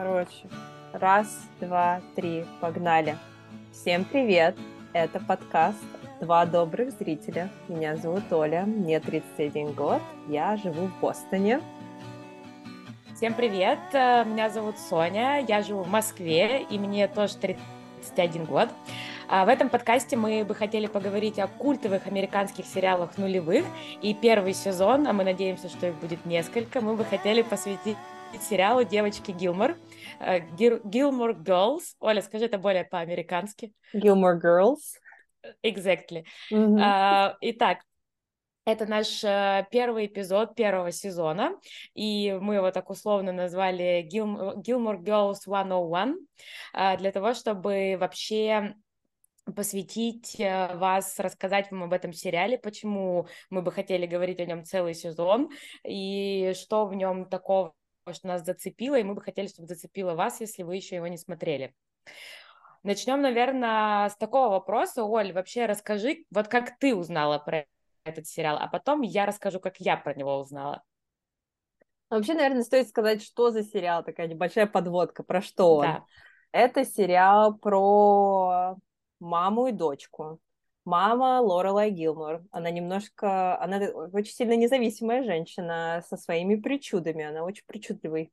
Короче, раз, два, три, погнали. Всем привет! Это подкаст «Два добрых зрителя». Меня зовут Оля, мне 31 год, я живу в Бостоне. Всем привет, э, меня зовут Соня, я живу в Москве, и мне тоже 31 год. А в этом подкасте мы бы хотели поговорить о культовых американских сериалах нулевых, и первый сезон, а мы надеемся, что их будет несколько, мы бы хотели посвятить сериалу «Девочки Гилмор». Гилмор Girls. Оля, скажи это более по-американски. Gilmore Girls. Exactly. Mm-hmm. Uh, итак, это наш uh, первый эпизод первого сезона, и мы его так условно назвали Gil- Gilmore Girls 101, uh, для того, чтобы вообще посвятить э, вас, рассказать вам об этом сериале, почему мы бы хотели говорить о нем целый сезон, и что в нем такого что нас зацепило, и мы бы хотели, чтобы зацепило вас, если вы еще его не смотрели. Начнем, наверное, с такого вопроса. Оль, вообще расскажи, вот как ты узнала про этот сериал, а потом я расскажу, как я про него узнала. Вообще, наверное, стоит сказать, что за сериал, такая небольшая подводка, про что он. Да. Это сериал про маму и дочку мама Лорелай Гилмор. Она немножко, она очень сильно независимая женщина со своими причудами. Она очень причудливый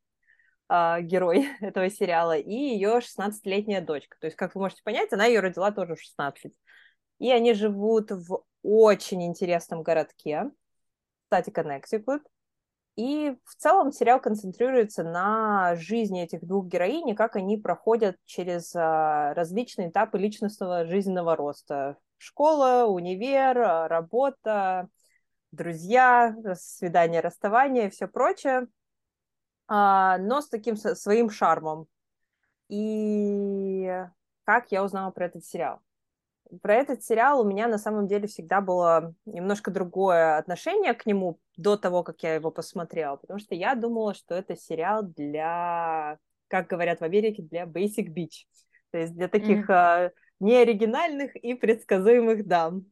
э, герой этого сериала. И ее 16-летняя дочка. То есть, как вы можете понять, она ее родила тоже в 16. И они живут в очень интересном городке, кстати, Коннектикут. И в целом сериал концентрируется на жизни этих двух героинь и как они проходят через а, различные этапы личностного жизненного роста школа, универ, а, работа, друзья, свидание, расставание все прочее, а, но с таким своим шармом. И как я узнала про этот сериал? Про этот сериал у меня на самом деле всегда было немножко другое отношение к нему до того, как я его посмотрела, потому что я думала, что это сериал для, как говорят в Америке, для basic beach, то есть для таких mm-hmm неоригинальных и предсказуемых дам.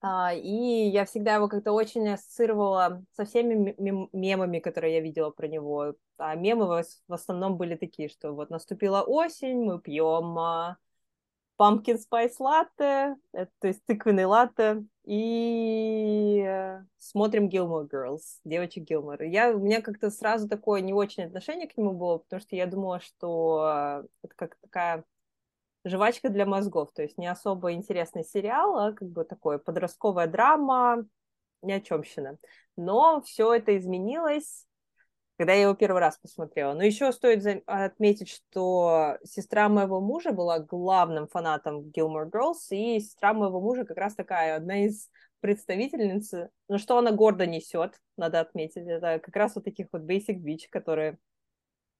А, и я всегда его как-то очень ассоциировала со всеми мемами, которые я видела про него. А мемы в основном были такие, что вот наступила осень, мы пьем а, pumpkin spice latte, это, то есть тыквенный латте, и э, смотрим Gilmore Girls, девочек Гилмор. Я, у меня как-то сразу такое не очень отношение к нему было, потому что я думала, что это как такая жвачка для мозгов, то есть не особо интересный сериал, а как бы такое подростковая драма, ни о чемщина. Но все это изменилось, когда я его первый раз посмотрела. Но еще стоит отметить, что сестра моего мужа была главным фанатом Gilmore Girls, и сестра моего мужа как раз такая одна из представительниц, но что она гордо несет, надо отметить, это как раз вот таких вот basic bitch, которые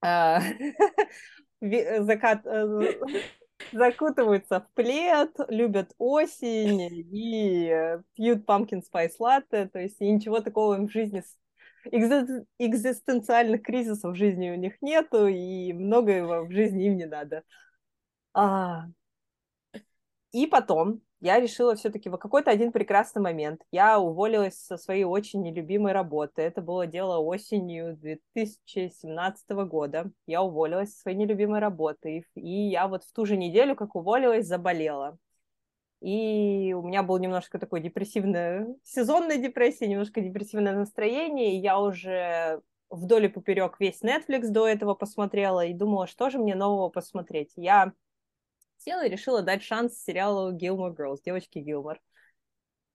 а, закат э, закутываются в плед, любят осень и пьют pumpkin spice latte, то есть ничего такого им в жизни экзистенциальных кризисов в жизни у них нету, и многое в жизни им не надо. А... И потом я решила все-таки в какой-то один прекрасный момент я уволилась со своей очень нелюбимой работы. Это было дело осенью 2017 года. Я уволилась со своей нелюбимой работы. И я вот в ту же неделю, как уволилась, заболела. И у меня был немножко такой депрессивное, сезонная депрессия, немножко депрессивное настроение, и я уже вдоль и поперек весь Netflix до этого посмотрела и думала, что же мне нового посмотреть. Я села и решила дать шанс сериалу Gilmore Girls, девочки Гилмор.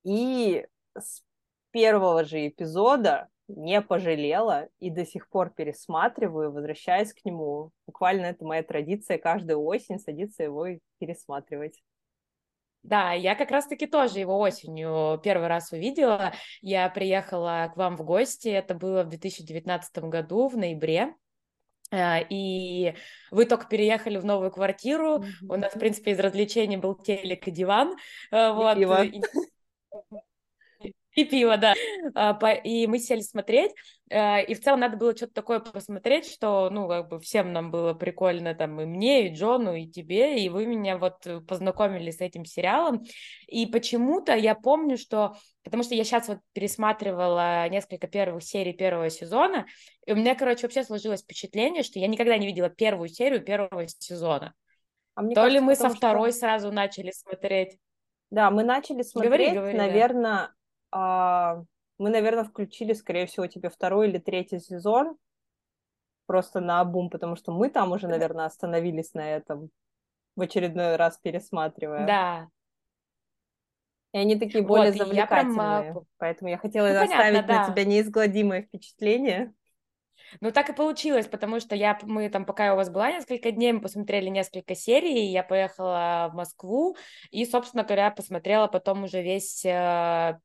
И с первого же эпизода не пожалела и до сих пор пересматриваю, возвращаясь к нему. Буквально это моя традиция каждую осень садиться его и пересматривать. Да, я как раз-таки тоже его осенью первый раз увидела. Я приехала к вам в гости, это было в 2019 году, в ноябре. Э, и вы только переехали в новую квартиру, mm-hmm. у нас, в принципе, из развлечений был телек и диван, э, вот. И, И пиво, да. А, и мы сели смотреть, э, и в целом надо было что-то такое посмотреть, что, ну, как бы всем нам было прикольно, там, и мне, и Джону, и тебе, и вы меня вот познакомили с этим сериалом. И почему-то я помню, что... Потому что я сейчас вот пересматривала несколько первых серий первого сезона, и у меня, короче, вообще сложилось впечатление, что я никогда не видела первую серию первого сезона. А мне То кажется, ли мы со второй что... сразу начали смотреть? Да, мы начали смотреть, говори, говори, наверное, да. Э, мы, наверное, включили, скорее всего, тебе второй или третий сезон просто на обум, потому что мы там уже, наверное, остановились на этом в очередной раз пересматривая. Да. И они такие более вот, завлекательные, я прям... поэтому я хотела ну, оставить понятно, на да. тебя неизгладимое впечатление. Ну, так и получилось, потому что я, мы там, пока я у вас была несколько дней, мы посмотрели несколько серий, я поехала в Москву и, собственно говоря, посмотрела потом уже весь э,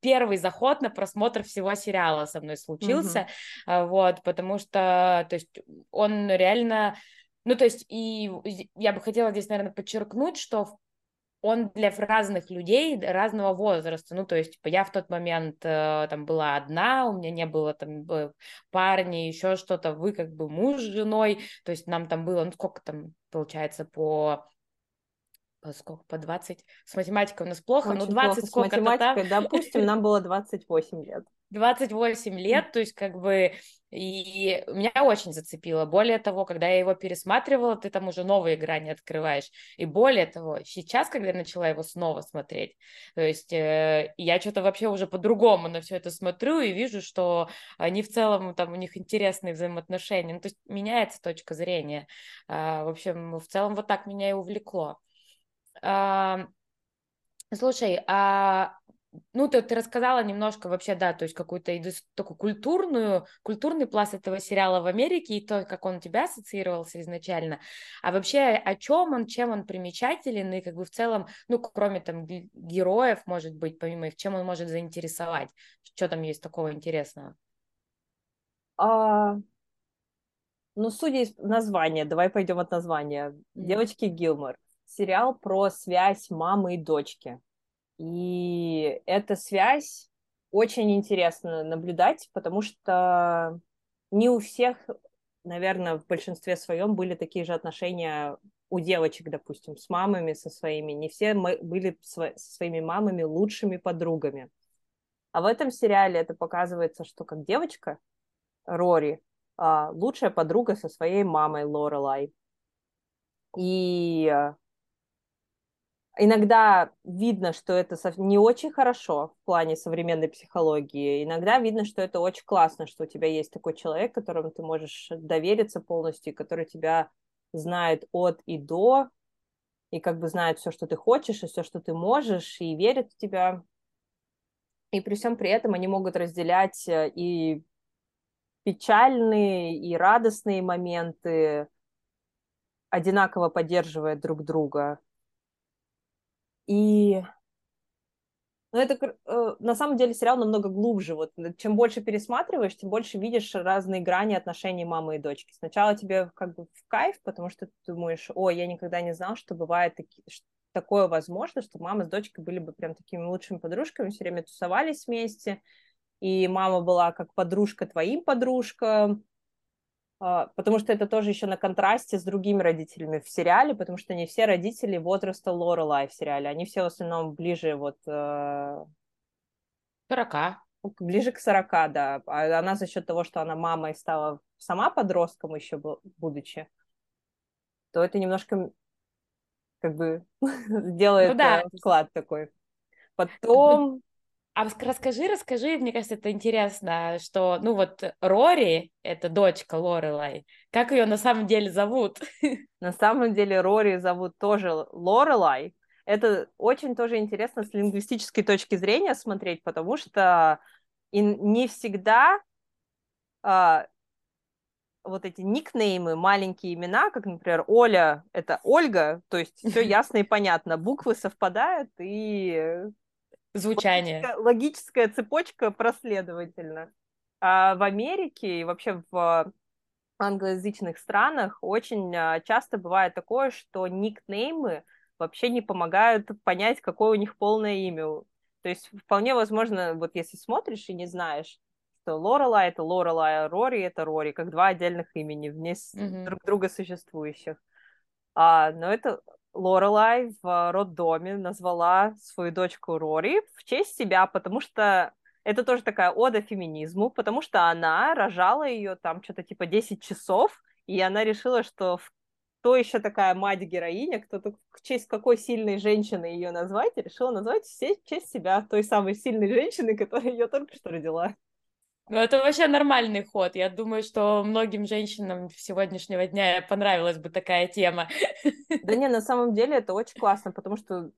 первый заход на просмотр всего сериала со мной случился, mm-hmm. вот, потому что, то есть, он реально, ну, то есть, и я бы хотела здесь, наверное, подчеркнуть, что он для разных людей разного возраста. Ну, то есть, типа, я в тот момент э, там была одна, у меня не было там парня, еще что-то, вы как бы муж с женой, то есть нам там было, ну, сколько там, получается, по по сколько, по 20, с математикой у нас плохо, Очень но 20 сколько-то С математикой, там. допустим, нам было 28 лет. 28 лет, то есть как бы и меня очень зацепило. Более того, когда я его пересматривала, ты там уже новые грани открываешь. И более того, сейчас, когда я начала его снова смотреть, то есть э, я что-то вообще уже по-другому на все это смотрю и вижу, что они в целом, там у них интересные взаимоотношения. Ну, то есть меняется точка зрения. А, в общем, в целом вот так меня и увлекло. А, слушай, а ну, ты, ты рассказала немножко вообще, да, то есть какую-то такую культурную, культурный пласт этого сериала в Америке и то, как он у тебя ассоциировался изначально. А вообще о чем он, чем он примечателен и как бы в целом, ну, кроме там героев, может быть, помимо их, чем он может заинтересовать? Что там есть такого интересного? А... Ну, судя из названия, давай пойдем от названия. Mm-hmm. Девочки Гилмор. Сериал про связь мамы и дочки. И эта связь очень интересно наблюдать, потому что не у всех, наверное, в большинстве своем были такие же отношения у девочек, допустим, с мамами, со своими. Не все мы были со своими мамами лучшими подругами. А в этом сериале это показывается, что как девочка Рори а, лучшая подруга со своей мамой Лорелай. И Иногда видно, что это не очень хорошо в плане современной психологии. Иногда видно, что это очень классно, что у тебя есть такой человек, которому ты можешь довериться полностью, который тебя знает от и до, и как бы знает все, что ты хочешь, и все, что ты можешь, и верит в тебя. И при всем при этом они могут разделять э, и печальные, и радостные моменты, одинаково поддерживая друг друга. И ну, это э, на самом деле сериал намного глубже. Вот чем больше пересматриваешь, тем больше видишь разные грани отношений мамы и дочки. Сначала тебе как бы в кайф, потому что ты думаешь, о, я никогда не знал, что бывает таки, что такое возможно, что мама с дочкой были бы прям такими лучшими подружками, все время тусовались вместе, и мама была как подружка твоим подружкам, потому что это тоже еще на контрасте с другими родителями в сериале, потому что не все родители возраста Лорелай в сериале, они все в основном ближе вот... 40. Э, ближе к 40, да. А она за счет того, что она мамой стала сама подростком еще будучи, то это немножко как бы делает ну, да. Э, вклад такой. Потом а расскажи, расскажи, мне кажется, это интересно, что, ну вот, Рори, это дочка Лорелай, как ее на самом деле зовут? На самом деле Рори зовут тоже Лорелай. Это очень тоже интересно с лингвистической точки зрения смотреть, потому что не всегда а, вот эти никнеймы, маленькие имена, как, например, Оля — это Ольга, то есть все ясно и понятно, буквы совпадают, и звучание. Логическая, логическая цепочка проследовательна. А в Америке и вообще в англоязычных странах очень а, часто бывает такое, что никнеймы вообще не помогают понять, какое у них полное имя. То есть вполне возможно, вот если смотришь и не знаешь, что Лорелай это Лорелай, а Рори это Рори, как два отдельных имени, вне mm-hmm. друг друга существующих. А, но это Лорелай в роддоме назвала свою дочку Рори в честь себя, потому что это тоже такая ода феминизму, потому что она рожала ее там что-то типа 10 часов, и она решила, что кто еще такая мать-героиня, кто в честь какой сильной женщины ее назвать, решила назвать все в честь себя, той самой сильной женщины, которая ее только что родила. Ну, это вообще нормальный ход. Я думаю, что многим женщинам сегодняшнего дня понравилась бы такая тема. Да не, на самом деле это очень классно, потому что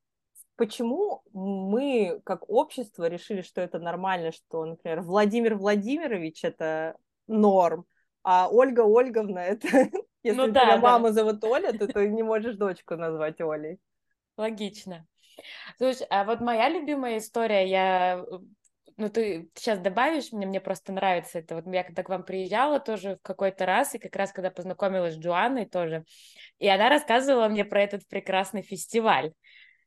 почему мы, как общество, решили, что это нормально, что, например, Владимир Владимирович — это норм, а Ольга Ольговна — это... Если ну, да, тебя да. маму зовут Оля, то ты не можешь дочку назвать Олей. Логично. Слушай, а вот моя любимая история, я ну, ты сейчас добавишь мне, мне просто нравится это. Вот я когда к вам приезжала тоже в какой-то раз, и как раз когда познакомилась с Джоанной тоже, и она рассказывала мне про этот прекрасный фестиваль,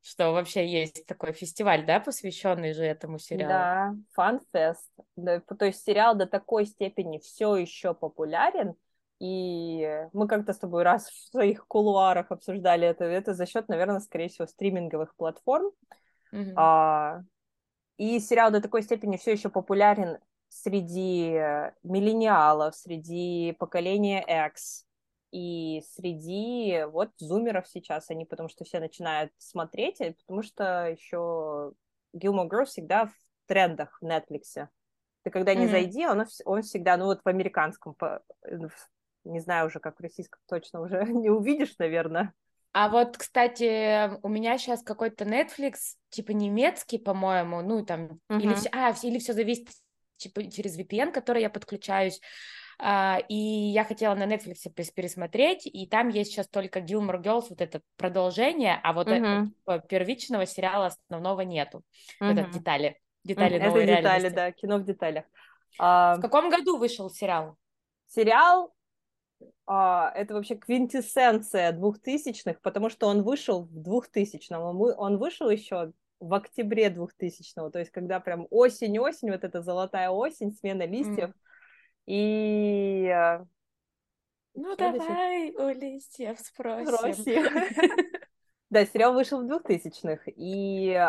что вообще есть такой фестиваль, да, посвященный же этому сериалу. Да, фан-фест. Да, то есть сериал до такой степени все еще популярен, и мы как-то с тобой раз в своих кулуарах обсуждали это, это за счет, наверное, скорее всего, стриминговых платформ. Mm-hmm. А, и сериал до такой степени все еще популярен среди миллениалов, среди поколения X и среди вот зумеров сейчас, они потому что все начинают смотреть, потому что еще Gilmore Girls всегда в трендах в Netflix. Ты когда не mm-hmm. зайди, он, он всегда, ну вот в американском, по, не знаю уже, как в российском точно уже не увидишь, наверное. А вот, кстати, у меня сейчас какой-то Netflix, типа немецкий, по-моему, ну там, uh-huh. или, а, или все зависит типа, через VPN, который я подключаюсь. Uh, и я хотела на Netflix пересмотреть, и там есть сейчас только Gilmore Girls, вот это продолжение, а вот uh-huh. это, первичного сериала основного нету. Uh-huh. Это детали, детали uh-huh. новой это детали, реальности. да, кино в деталях. Uh, в каком году вышел сериал? Сериал а, это вообще квинтэссенция двухтысячных, потому что он вышел в двухтысячном, он вышел еще в октябре двухтысячного, то есть когда прям осень-осень, вот эта золотая осень, смена листьев, mm. и... Э, ну давай у листьев спросим. Да, сериал вышел в двухтысячных, и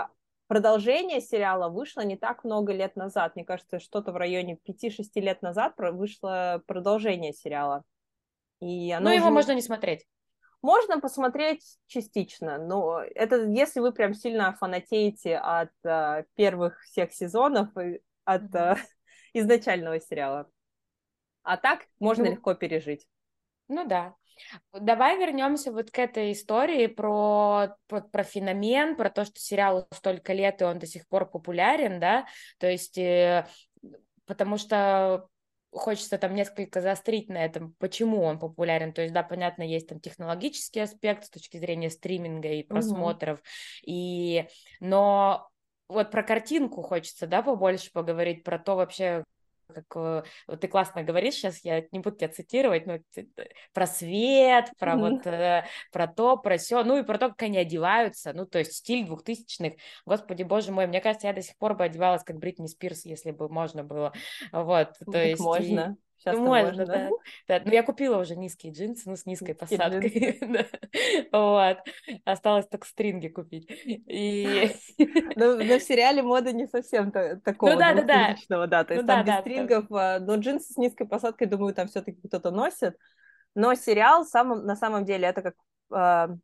продолжение сериала вышло не так много лет назад, мне кажется, что-то в районе 5-6 лет назад вышло продолжение сериала. И оно ну, его можно не смотреть. Можно посмотреть частично, но это если вы прям сильно фанатеете от uh, первых всех сезонов, от uh, изначального сериала. А так можно ну, легко пережить. Ну да. Давай вернемся вот к этой истории про, про, про феномен, про то, что сериалу столько лет, и он до сих пор популярен, да, то есть, э, потому что хочется там несколько заострить на этом, почему он популярен. То есть, да, понятно, есть там технологический аспект с точки зрения стриминга и просмотров, угу. и... но вот про картинку хочется, да, побольше поговорить, про то вообще, как э, вот ты классно говоришь, сейчас я не буду тебя цитировать, но про свет, про mm-hmm. вот э, про то, про все, ну и про то, как они одеваются, ну то есть стиль двухтысячных, господи боже мой, мне кажется, я до сих пор бы одевалась как Бритни Спирс, если бы можно было, вот, то так есть можно. И... Сейчас ну, можно, можно, да. да. Ну, я купила уже низкие джинсы, ну, с низкой низкие посадкой. да. Вот. Осталось только стринги купить. И... но, но в сериале мода не совсем такого ну, да, да, да. да. То есть ну, там да, без да, стрингов, да. но джинсы с низкой посадкой, думаю, там все-таки кто-то носит. Но сериал сам, на самом деле это как... Э,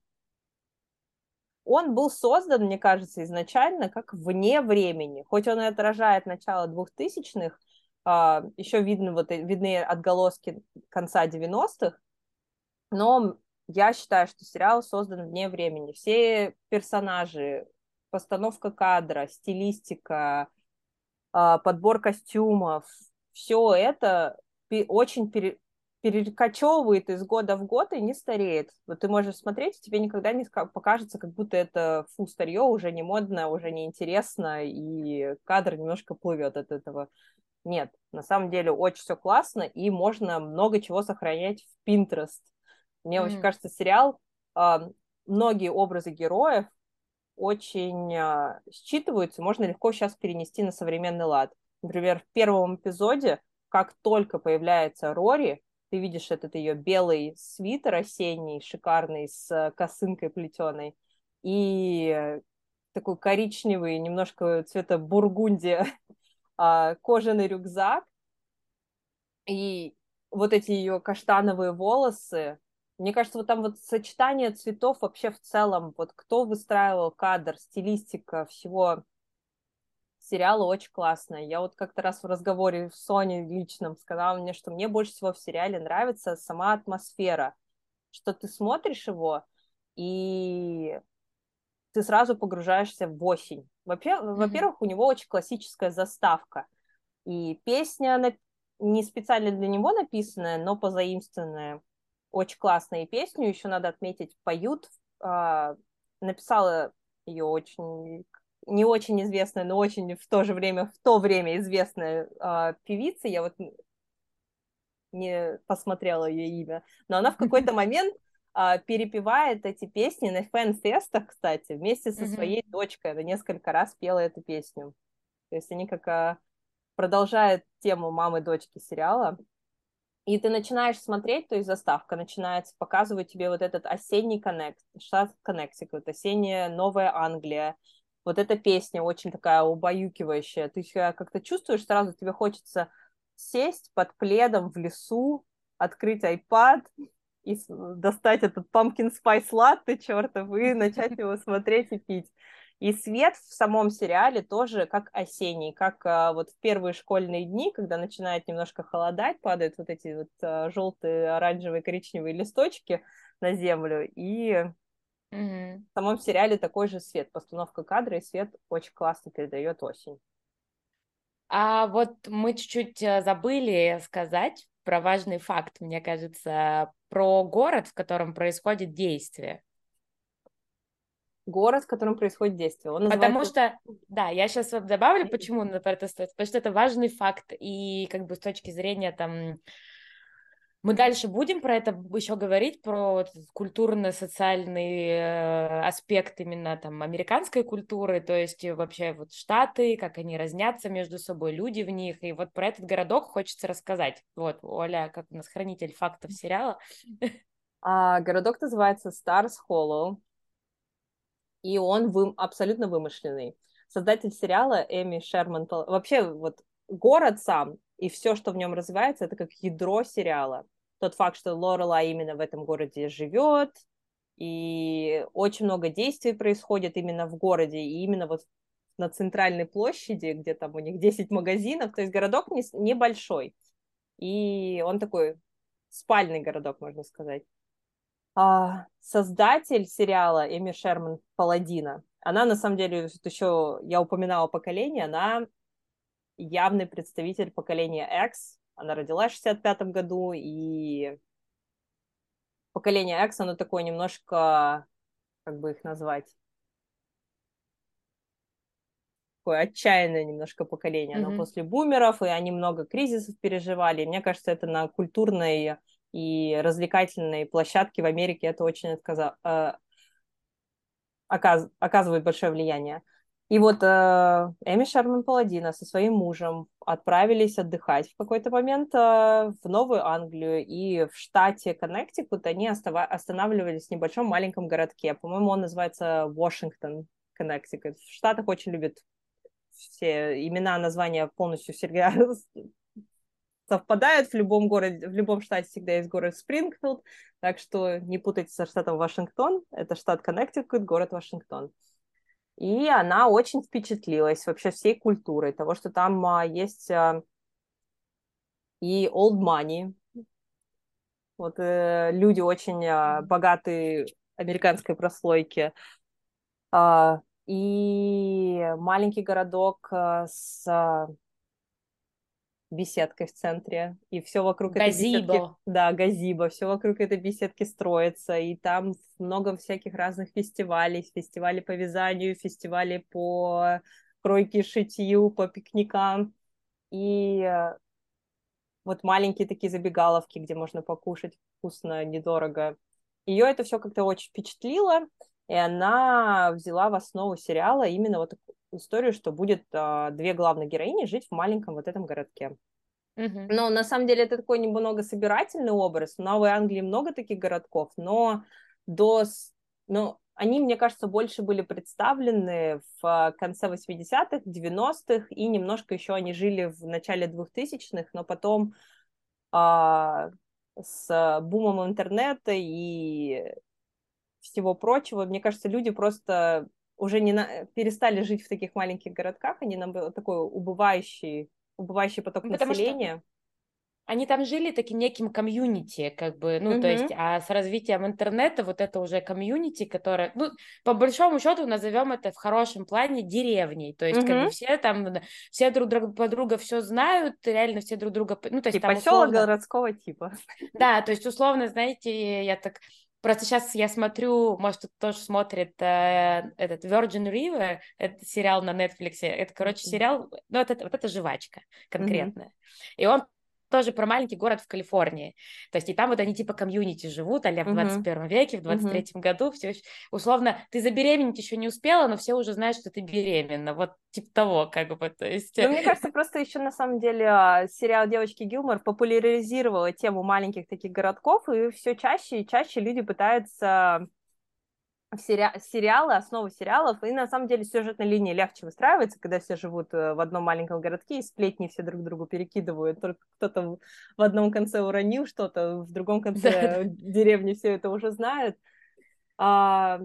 он был создан, мне кажется, изначально как вне времени. Хоть он и отражает начало двухтысячных, а, еще видны, вот, видны отголоски конца 90-х, но я считаю, что сериал создан вне времени. Все персонажи, постановка кадра, стилистика, а, подбор костюмов, все это очень пере, перекочевывает из года в год и не стареет. Вот ты можешь смотреть, тебе никогда не покажется, как будто это фу, старье, уже не модно, уже не интересно, и кадр немножко плывет от этого. Нет, на самом деле очень все классно, и можно много чего сохранять в Pinterest. Мне mm-hmm. очень кажется, сериал, э, многие образы героев очень а, считываются, можно легко сейчас перенести на современный лад. Например, в первом эпизоде, как только появляется Рори, ты видишь этот ее белый свитер осенний, шикарный, с косынкой плетеной, и такой коричневый, немножко цвета бургундия, а, кожаный рюкзак, и вот эти ее каштановые волосы, мне кажется, вот там вот сочетание цветов вообще в целом, вот кто выстраивал кадр, стилистика всего сериала очень классная. Я вот как-то раз в разговоре с Соней личном сказала мне, что мне больше всего в сериале нравится сама атмосфера, что ты смотришь его, и ты сразу погружаешься в осень. Во-первых, mm-hmm. во-первых, у него очень классическая заставка. И песня она не специально для него написанная, но позаимствованная очень классная песню, еще надо отметить, поют. А, написала ее очень не очень известная, но очень в то же время, в то время известная а, певица. Я вот не посмотрела ее имя, но она в какой-то момент а, перепевает эти песни на фэн-фестах, кстати, вместе со своей дочкой. Она несколько раз пела эту песню. То есть они как а, продолжают тему мамы-дочки сериала. И ты начинаешь смотреть, то есть заставка начинается показывать тебе вот этот осенний коннект, штат Коннектикут, осенняя Новая Англия. Вот эта песня очень такая убаюкивающая. Ты себя как-то чувствуешь сразу, тебе хочется сесть под пледом в лесу, открыть iPad и достать этот pumpkin spice latte чертов и начать его смотреть и пить. И свет в самом сериале тоже как осенний, как а, вот в первые школьные дни, когда начинает немножко холодать, падают вот эти вот а, желтые, оранжевые, коричневые листочки на землю, и mm-hmm. в самом сериале такой же свет, постановка кадра и свет очень классно передает осень. А вот мы чуть-чуть э, забыли сказать про важный факт, мне кажется, про город, в котором происходит действие. Город, в котором происходит действие. Он называется... Потому что, да, я сейчас вот добавлю, почему на это стоит, потому что это важный факт, и как бы с точки зрения там мы дальше будем про это еще говорить, про культурно-социальный э, аспект именно там американской культуры, то есть вообще вот штаты, как они разнятся между собой, люди в них, и вот про этот городок хочется рассказать. Вот, Оля, как у нас хранитель фактов сериала. А, городок называется Stars Hollow и он вы, абсолютно вымышленный. Создатель сериала Эми Шерман, вообще вот город сам и все, что в нем развивается, это как ядро сериала. Тот факт, что Лорела именно в этом городе живет, и очень много действий происходит именно в городе, и именно вот на центральной площади, где там у них 10 магазинов, то есть городок не, небольшой. И он такой спальный городок, можно сказать а, создатель сериала Эми Шерман Паладина. Она, на самом деле, еще, я упоминала поколение, она явный представитель поколения X. Она родилась в 65 году, и поколение X, оно такое немножко, как бы их назвать, такое отчаянное немножко поколение. Оно mm-hmm. после бумеров, и они много кризисов переживали. мне кажется, это на культурной и развлекательные площадки в Америке это очень отказа... Э, оказ... оказывает большое влияние. И вот э, Эми Шерман Паладина со своим мужем отправились отдыхать в какой-то момент э, в Новую Англию, и в штате Коннектикут они остава... останавливались в небольшом маленьком городке. По-моему, он называется Вашингтон, Коннектикут. В Штатах очень любят все имена, названия полностью совпадают в любом городе, в любом штате всегда есть город Спрингфилд, так что не путайте со штатом Вашингтон, это штат Коннектикут, город Вашингтон. И она очень впечатлилась вообще всей культурой, того, что там а, есть а, и old money, вот э, люди очень а, богатые американской прослойки, и маленький городок с беседкой в центре, и все вокруг газибо. этой беседки... Да, газибо, все вокруг этой беседки строится, и там много всяких разных фестивалей, фестивали по вязанию, фестивали по кройке, шитью, по пикникам, и э, вот маленькие такие забегаловки, где можно покушать вкусно, недорого. Ее это все как-то очень впечатлило, и она взяла в основу сериала именно вот историю, что будет э, две главные героини жить в маленьком вот этом городке. Mm-hmm. Но на самом деле это такой немного собирательный образ. В Новой Англии много таких городков, но до... Ну, они, мне кажется, больше были представлены в конце 80-х, 90-х, и немножко еще они жили в начале 2000-х, но потом а, с бумом интернета и всего прочего, мне кажется, люди просто уже не на... перестали жить в таких маленьких городках, они нам такой убывающий, убывающий поток Потому населения. Что они там жили таким неким комьюнити, как бы, ну, mm-hmm. то есть, а с развитием интернета вот это уже комьюнити, которое, ну, по большому счету назовем это в хорошем плане деревней, то есть, mm-hmm. как бы все там, все друг друга друга все знают, реально все друг друга, ну, то есть, там поселок условно... городского типа. Да, то есть, условно, знаете, я так Просто сейчас я смотрю, может, кто-то тоже смотрит э, этот Virgin River, это сериал на Netflix. Это, короче, сериал, ну, вот это, вот это жвачка конкретная. Mm-hmm. И он тоже про маленький город в Калифорнии. То есть и там вот они типа комьюнити живут, а в 21 веке, в 23 uh-huh. году, все условно, ты забеременеть еще не успела, но все уже знают, что ты беременна. Вот типа того, как бы, то есть... Ну, мне кажется, просто еще на самом деле а, сериал «Девочки Гилмор» популяризировала тему маленьких таких городков, и все чаще и чаще люди пытаются сери... сериалы, основы сериалов, и на самом деле сюжетная линия легче выстраивается, когда все живут э, в одном маленьком городке, и сплетни все друг другу перекидывают, только кто-то в одном конце уронил что-то, в другом конце деревни все это уже знают. А...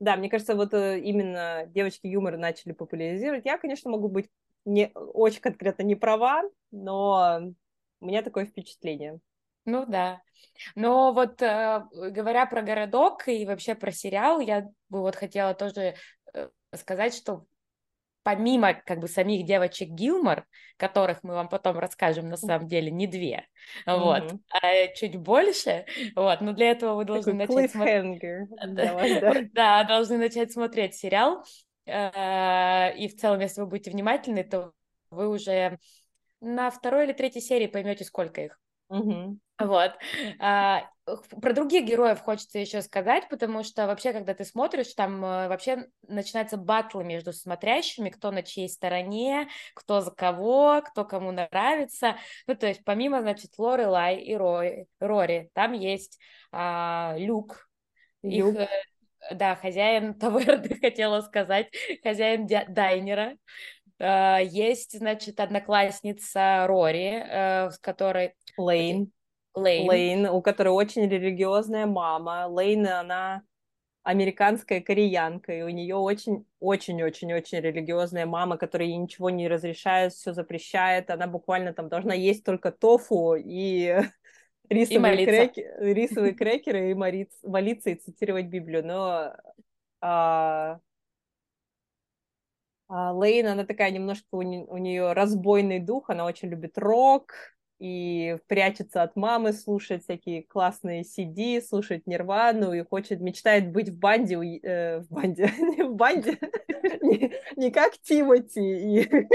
Да, мне кажется, вот э, именно девочки юмор начали популяризировать. Я, конечно, могу быть не очень конкретно не права, но у меня такое впечатление. Ну да. Но вот э, говоря про городок и вообще про сериал, я бы вот хотела тоже э, сказать, что помимо как бы самих девочек Гилмор, которых мы вам потом расскажем на самом деле не две, mm-hmm. вот, а чуть больше, вот, но для этого вы должны Такой начать смотреть. Да, должны начать смотреть сериал, э, и в целом, если вы будете внимательны, то вы уже на второй или третьей серии поймете, сколько их. Угу. Вот. А, про других героев хочется еще сказать, потому что вообще, когда ты смотришь, там э, вообще начинаются батлы между смотрящими, кто на чьей стороне, кто за кого, кто кому нравится. Ну, то есть помимо, значит, Лоры Лай и Рори, Рори там есть а, Люк, Люк. их, э, да, хозяин таверны, хотела сказать, хозяин дайнера. Uh, есть, значит, одноклассница Рори, uh, с которой... Лейн. Лейн. Лейн, у которой очень религиозная мама. Лейн, она американская кореянка, и у нее очень-очень-очень-очень религиозная мама, которая ей ничего не разрешает, все запрещает. Она буквально там должна есть только тофу и рисовые, и крекер, рисовые крекеры и молиться, молиться и цитировать Библию. Но а, а Лейн, она такая немножко, у, не, у нее разбойный дух, она очень любит рок, и прячется от мамы, слушает всякие классные CD, слушает Нирвану и хочет, мечтает быть в банде, э, в банде, не в банде, не, не как Тимати и...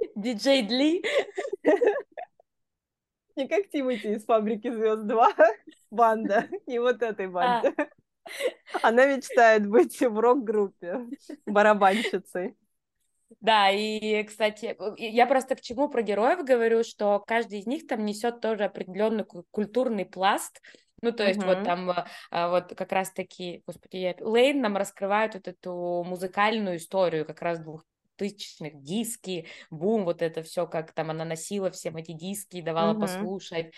Диджей Дли. Не как Тимати из «Фабрики звезд 2», банда, не вот этой а. банды. Она мечтает быть в рок-группе барабанщицей. Да, и, кстати, я просто к чему про героев говорю, что каждый из них там несет тоже определенный культурный пласт, ну, то есть uh-huh. вот там а, вот как раз-таки, господи, я... Лейн нам раскрывает вот эту музыкальную историю как раз двух тысячных диски, бум, вот это все, как там она носила всем эти диски, давала uh-huh. послушать.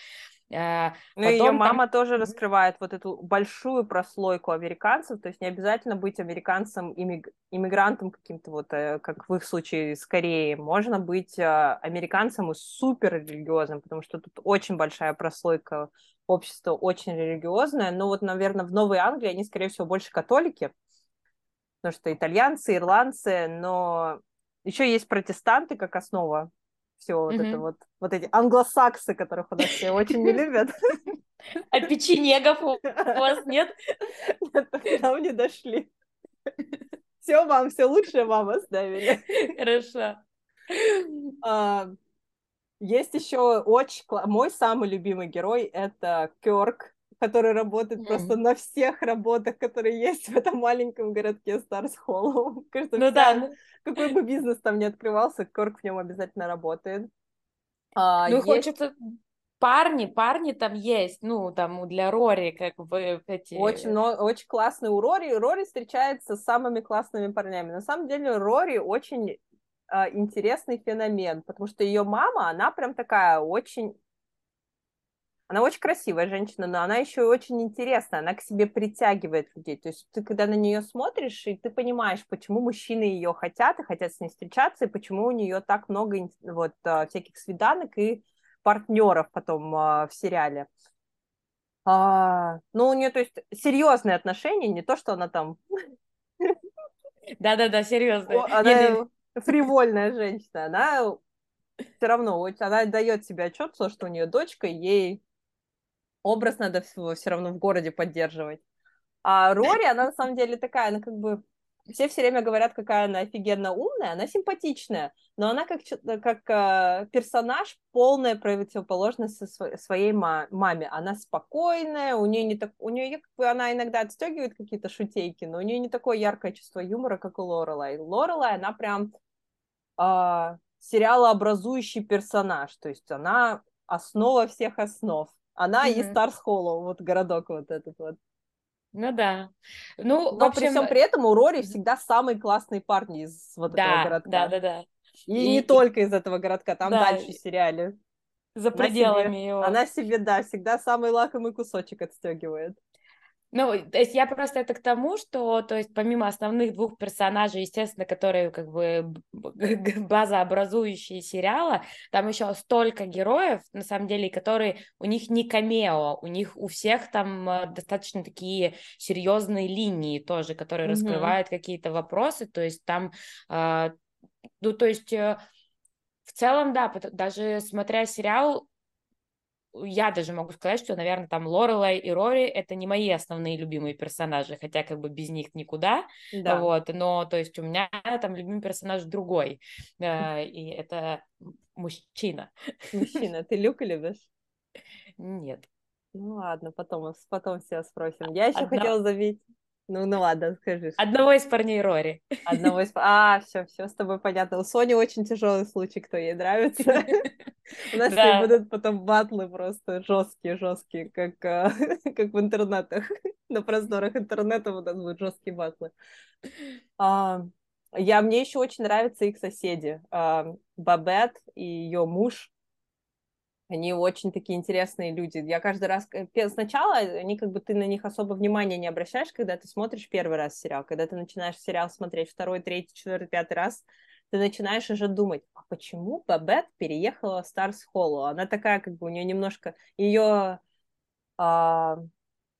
А, ну, ее мама там... тоже раскрывает вот эту большую прослойку американцев, то есть не обязательно быть американцем, иммиг... иммигрантом каким-то вот, э, как в их случае с Кореей, можно быть а, американцем и супер религиозным, потому что тут очень большая прослойка общества, очень религиозная, но вот, наверное, в Новой Англии они, скорее всего, больше католики, потому что итальянцы, ирландцы, но еще есть протестанты как основа все вот mm-hmm. это вот, вот эти англосаксы, которых у нас все очень не любят. А печенегов у вас нет? Нам не дошли. Все вам, все лучшее вам оставили. Хорошо. А, есть еще очень... Мой самый любимый герой — это Кёрк, который работает mm. просто на всех работах, которые есть в этом маленьком городке Старс Холлоу. Кажется, ну, вся, да. Ну. какой бы бизнес там ни открывался, Корк в нем обязательно работает. А, ну, есть... хочется парни, парни там есть, ну, там для Рори, как бы эти... Очень, но, очень классный у Рори. Рори встречается с самыми классными парнями. На самом деле Рори очень э, интересный феномен, потому что ее мама, она прям такая очень она очень красивая женщина, но она еще и очень интересная, она к себе притягивает людей. То есть ты когда на нее смотришь, и ты понимаешь, почему мужчины ее хотят и хотят с ней встречаться, и почему у нее так много вот а, всяких свиданок и партнеров потом а, в сериале. А, ну, у нее, то есть, серьезные отношения, не то, что она там... Да-да-да, серьезно. Она фривольная женщина, она все равно, она дает себе отчет, что у нее дочка, ей образ надо все равно в городе поддерживать. А Рори, она на самом деле такая, она как бы... Все все время говорят, какая она офигенно умная, она симпатичная, но она как, как э, персонаж полная противоположность своей маме. Она спокойная, у нее не так, у нее она иногда отстегивает какие-то шутейки, но у нее не такое яркое чувство юмора, как у Лорелай. Лорелай, она прям э, сериалообразующий персонаж, то есть она основа всех основ. Она mm-hmm. и Старс Холлоу, вот городок вот этот вот. Ну да. Ну, Но в общем... при всем при этом у Рори всегда самые классные парни из вот да, этого городка. Да, да, да. И, и не только из этого городка, там да. дальше в сериале. За пределами себе, его. Она себе, да, всегда самый лакомый кусочек отстегивает. Ну, то есть я просто это к тому, что, то есть помимо основных двух персонажей, естественно, которые как бы базообразующие сериала, там еще столько героев, на самом деле, которые у них не камео, у них у всех там э, достаточно такие серьезные линии тоже, которые mm-hmm. раскрывают какие-то вопросы, то есть там, э, ну, то есть э, в целом, да, даже смотря сериал, я даже могу сказать, что, наверное, там Лорелай и Рори — это не мои основные любимые персонажи, хотя как бы без них никуда, да. вот, но, то есть, у меня там любимый персонаж другой, э, и это мужчина. Мужчина. Ты Люка любишь? Нет. Ну ладно, потом, потом все спросим. Я еще Одна... хотела забить. Ну, ну ладно, скажи. Одного из парней Рори. Одного из... А, все, все с тобой понятно. У Сони очень тяжелый случай, кто ей нравится. У нас да. будут потом батлы просто жесткие, жесткие, как, а, как в интернетах. На просторах интернета у нас будут жесткие батлы. А, я, мне еще очень нравятся их соседи. А, Бабет и ее муж. Они очень такие интересные люди. Я каждый раз... Сначала они как бы ты на них особо внимания не обращаешь, когда ты смотришь первый раз сериал. Когда ты начинаешь сериал смотреть второй, третий, четвертый, пятый раз, ты начинаешь уже думать, а почему Бабет переехала в Старс Холлу? Она такая, как бы у нее немножко... Ее... А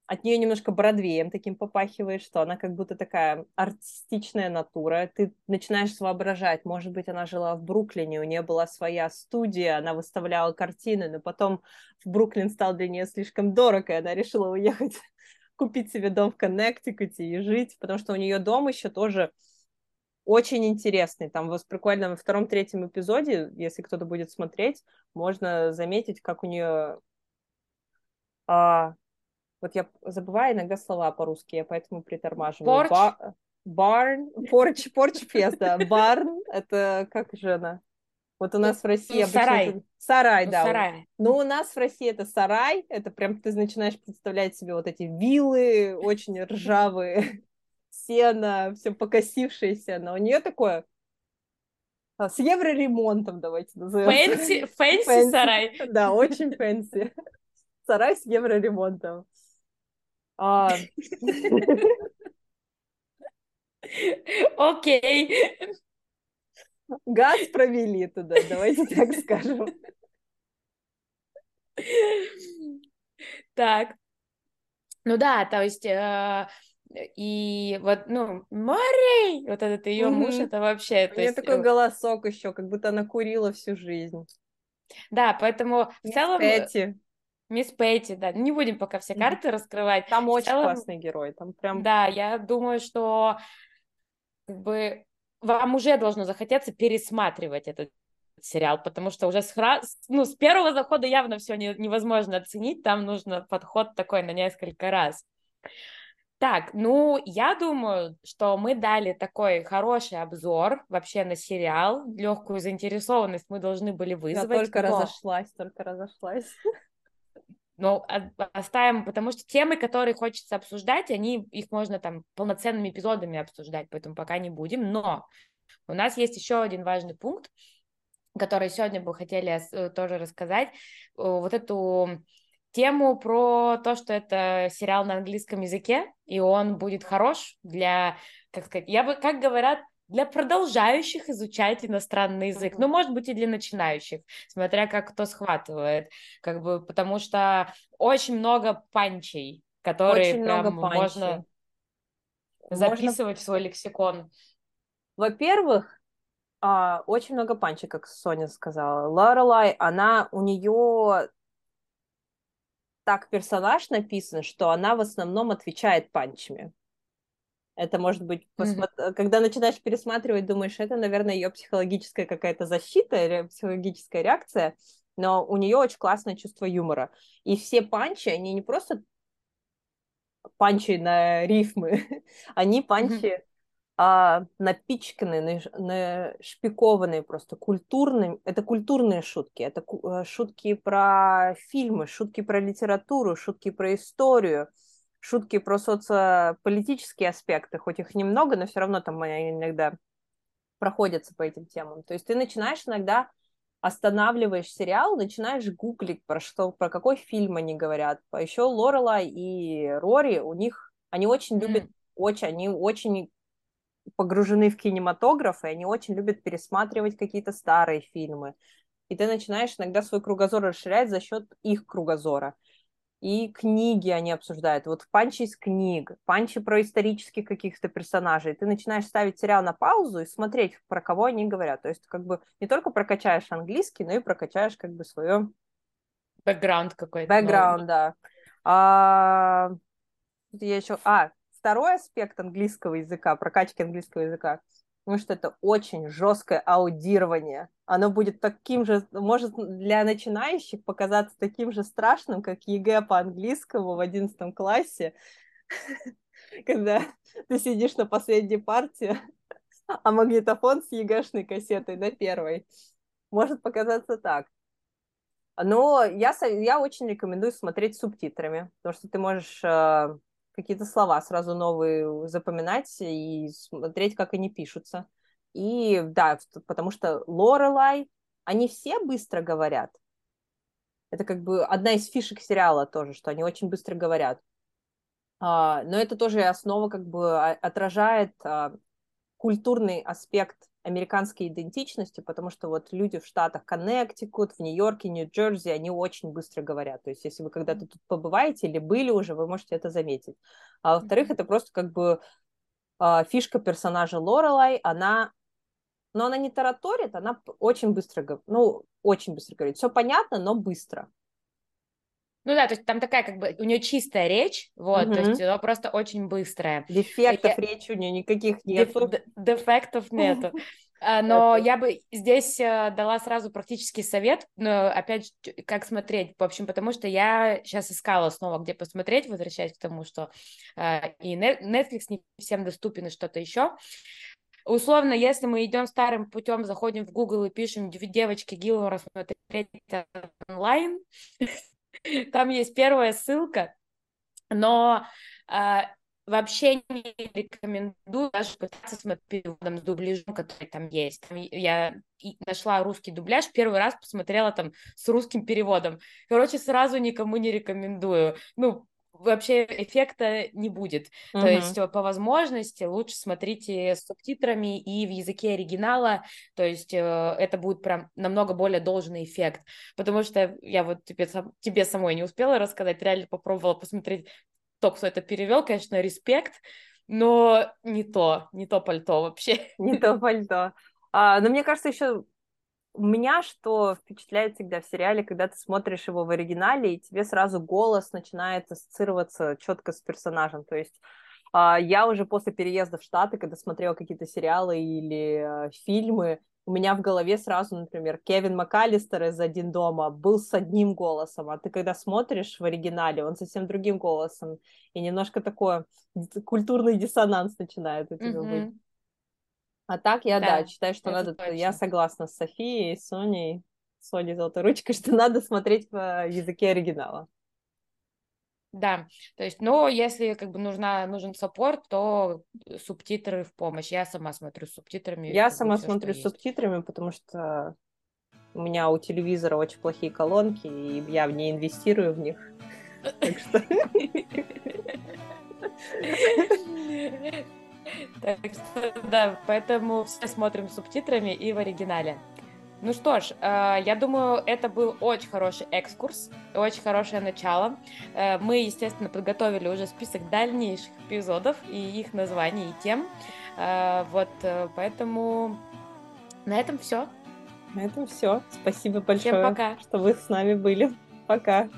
от нее немножко Бродвеем таким попахивает, что она как будто такая артистичная натура. Ты начинаешь воображать, может быть, она жила в Бруклине, у нее была своя студия, она выставляла картины, но потом в Бруклин стал для нее слишком дорог, и она решила уехать, купить себе дом в Коннектикуте и жить, потому что у нее дом еще тоже очень интересный. Там вот прикольно во втором-третьем эпизоде, если кто-то будет смотреть, можно заметить, как у нее а, вот я забываю иногда слова по-русски, я поэтому притормаживаю. Порч? барн, порч, порч пьес, да. Барн, это как же она? Вот у нас в России ну, сарай. Это... Сарай, ну, да. Сарай. Но у нас в России это сарай, это прям ты начинаешь представлять себе вот эти виллы, очень ржавые, сено, все покосившееся, но у нее такое а, с евроремонтом, давайте назовем. Fancy, fancy сарай. Да, очень fancy. Сарай с евроремонтом. А... Окей. Газ провели туда, давайте так скажем. Так. Ну да, то есть э, и вот, ну, Мари, вот этот ее угу. муж, это вообще... У нее есть... такой э, голосок еще, как будто она курила всю жизнь. Да, поэтому в целом... Эти. Мисс Пейти, да, не будем пока все карты раскрывать. Там очень целом, классный герой, там прям... Да, я думаю, что как бы вам уже должно захотеться пересматривать этот сериал, потому что уже с, ну, с первого захода явно все не, невозможно оценить, там нужно подход такой на несколько раз. Так, ну, я думаю, что мы дали такой хороший обзор вообще на сериал, легкую заинтересованность мы должны были вызвать. Я только но... разошлась, только разошлась. Но оставим, потому что темы, которые хочется обсуждать, они, их можно там полноценными эпизодами обсуждать, поэтому пока не будем. Но у нас есть еще один важный пункт, который сегодня бы хотели э, тоже рассказать. Вот эту тему про то, что это сериал на английском языке, и он будет хорош для, как сказать, я бы, как говорят, для продолжающих изучать иностранный язык, ну, может быть, и для начинающих, смотря как кто схватывает, как бы, потому что очень много панчей, которые очень прям много можно записывать можно... в свой лексикон. Во-первых, а, очень много панчей, как Соня сказала. Лорелай, она, у нее так персонаж написан, что она в основном отвечает панчами. Это может быть, mm-hmm. когда начинаешь пересматривать, думаешь, это, наверное, ее психологическая какая-то защита или психологическая реакция, но у нее очень классное чувство юмора. И все панчи, они не просто панчи на рифмы, они панчи mm-hmm а, напичканы, нашпикованные просто культурными. Это культурные шутки, это э, шутки про фильмы, шутки про литературу, шутки про историю, шутки про социополитические аспекты, хоть их немного, но все равно там они иногда проходятся по этим темам. То есть ты начинаешь иногда останавливаешь сериал, начинаешь гуглить, про что, про какой фильм они говорят. А Еще Лорела и Рори, у них, они очень любят, mm. очень, они очень погружены в кинематограф, и они очень любят пересматривать какие-то старые фильмы. И ты начинаешь иногда свой кругозор расширять за счет их кругозора. И книги они обсуждают. Вот панчи из книг, панчи про исторических каких-то персонажей. Ты начинаешь ставить сериал на паузу и смотреть, про кого они говорят. То есть как бы не только прокачаешь английский, но и прокачаешь как бы свое... Бэкграунд какой-то. Бэкграунд, да. А... Я еще... А, второй аспект английского языка, прокачки английского языка, потому что это очень жесткое аудирование. Оно будет таким же, может для начинающих показаться таким же страшным, как ЕГЭ по английскому в одиннадцатом классе, когда ты сидишь на последней партии, а магнитофон с ЕГЭшной кассетой на первой. Может показаться так. Но я, я очень рекомендую смотреть субтитрами, потому что ты можешь э, какие-то слова сразу новые запоминать и смотреть, как они пишутся. И да, потому что Лорелай, они все быстро говорят. Это как бы одна из фишек сериала тоже, что они очень быстро говорят. А, но это тоже основа как бы отражает а, культурный аспект американской идентичности, потому что вот люди в штатах Коннектикут, в Нью-Йорке, Нью-Джерси, они очень быстро говорят. То есть если вы когда-то тут побываете или были уже, вы можете это заметить. А во-вторых, это просто как бы э, фишка персонажа Лорелай, она но она не тараторит, она очень быстро, ну, очень быстро говорит. Все понятно, но быстро. Ну да, то есть там такая как бы у нее чистая речь, вот, угу. то есть она просто очень быстрая. Дефектов я... речи у нее никаких нет. Деф... Дефектов нету. А, но я бы здесь э, дала сразу практический совет, но опять же, как смотреть, в общем, потому что я сейчас искала снова, где посмотреть, возвращаясь к тому, что э, и Netflix не всем доступен и что-то еще. Условно, если мы идем старым путем, заходим в Google и пишем девочки Гилмора смотреть онлайн, Там есть первая ссылка, но а, вообще не рекомендую даже пытаться с переводом, с дубляжом, который там есть. Там я нашла русский дубляж, первый раз посмотрела там с русским переводом. Короче, сразу никому не рекомендую. Ну, вообще эффекта не будет. Uh-huh. То есть по возможности лучше смотрите с субтитрами и в языке оригинала, то есть э, это будет прям намного более должный эффект, потому что я вот тебе, тебе самой не успела рассказать, реально попробовала посмотреть то, кто это перевел, конечно, респект, но не то, не то пальто вообще. Не то пальто. А, но мне кажется, еще меня что впечатляет всегда в сериале, когда ты смотришь его в оригинале, и тебе сразу голос начинает ассоциироваться четко с персонажем. То есть а, я уже после переезда в Штаты, когда смотрела какие-то сериалы или а, фильмы, у меня в голове сразу, например, Кевин МакАлистер из «Один дома» был с одним голосом, а ты когда смотришь в оригинале, он совсем другим голосом, и немножко такой культурный диссонанс начинает у тебя mm-hmm. быть. А так я, да, да считаю, что надо, точно. я согласна с Софией, Соней, Соней Золотой Ручкой, что надо смотреть в языке оригинала. Да, то есть, но если как бы нужна, нужен саппорт, то субтитры в помощь. Я сама смотрю с субтитрами. Я сама все, смотрю с субтитрами, потому что у меня у телевизора очень плохие колонки, и я не инвестирую в них. Так что... Так что, да, поэтому все смотрим субтитрами и в оригинале. Ну что ж, э, я думаю, это был очень хороший экскурс, очень хорошее начало. Э, мы, естественно, подготовили уже список дальнейших эпизодов и их названий и тем. Э, вот, поэтому на этом все. На этом все. Спасибо большое, Всем пока. что вы с нами были. Пока.